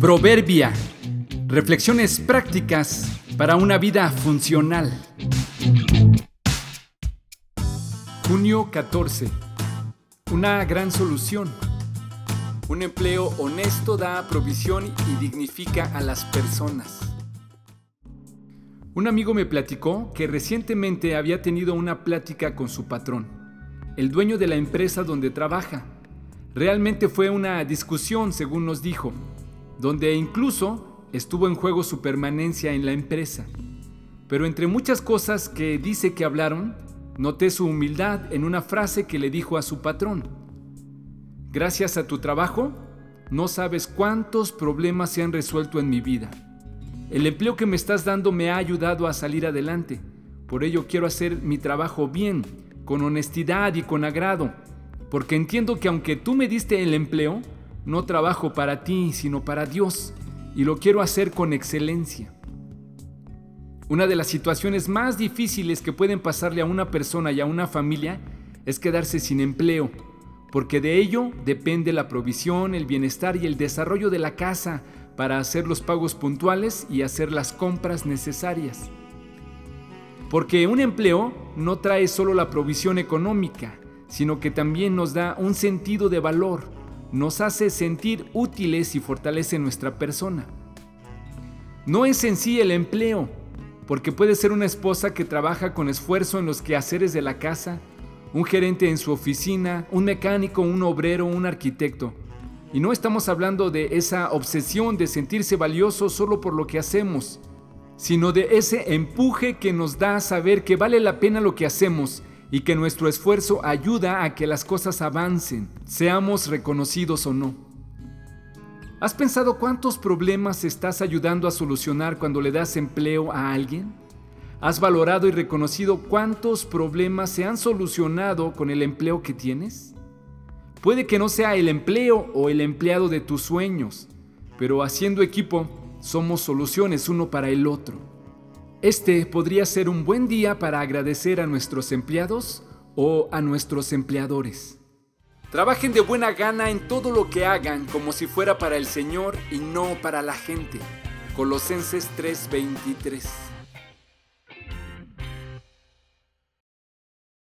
Proverbia. Reflexiones prácticas para una vida funcional. Junio 14. Una gran solución. Un empleo honesto da provisión y dignifica a las personas. Un amigo me platicó que recientemente había tenido una plática con su patrón, el dueño de la empresa donde trabaja. Realmente fue una discusión, según nos dijo, donde incluso estuvo en juego su permanencia en la empresa. Pero entre muchas cosas que dice que hablaron, noté su humildad en una frase que le dijo a su patrón. Gracias a tu trabajo, no sabes cuántos problemas se han resuelto en mi vida. El empleo que me estás dando me ha ayudado a salir adelante. Por ello quiero hacer mi trabajo bien, con honestidad y con agrado, porque entiendo que aunque tú me diste el empleo, no trabajo para ti, sino para Dios, y lo quiero hacer con excelencia. Una de las situaciones más difíciles que pueden pasarle a una persona y a una familia es quedarse sin empleo, porque de ello depende la provisión, el bienestar y el desarrollo de la casa, para hacer los pagos puntuales y hacer las compras necesarias. Porque un empleo no trae solo la provisión económica, sino que también nos da un sentido de valor, nos hace sentir útiles y fortalece nuestra persona. No es en sí el empleo, porque puede ser una esposa que trabaja con esfuerzo en los quehaceres de la casa, un gerente en su oficina, un mecánico, un obrero, un arquitecto. Y no estamos hablando de esa obsesión de sentirse valioso solo por lo que hacemos, sino de ese empuje que nos da a saber que vale la pena lo que hacemos y que nuestro esfuerzo ayuda a que las cosas avancen, seamos reconocidos o no. ¿Has pensado cuántos problemas estás ayudando a solucionar cuando le das empleo a alguien? ¿Has valorado y reconocido cuántos problemas se han solucionado con el empleo que tienes? Puede que no sea el empleo o el empleado de tus sueños, pero haciendo equipo somos soluciones uno para el otro. Este podría ser un buen día para agradecer a nuestros empleados o a nuestros empleadores. Trabajen de buena gana en todo lo que hagan como si fuera para el Señor y no para la gente. Colosenses 3:23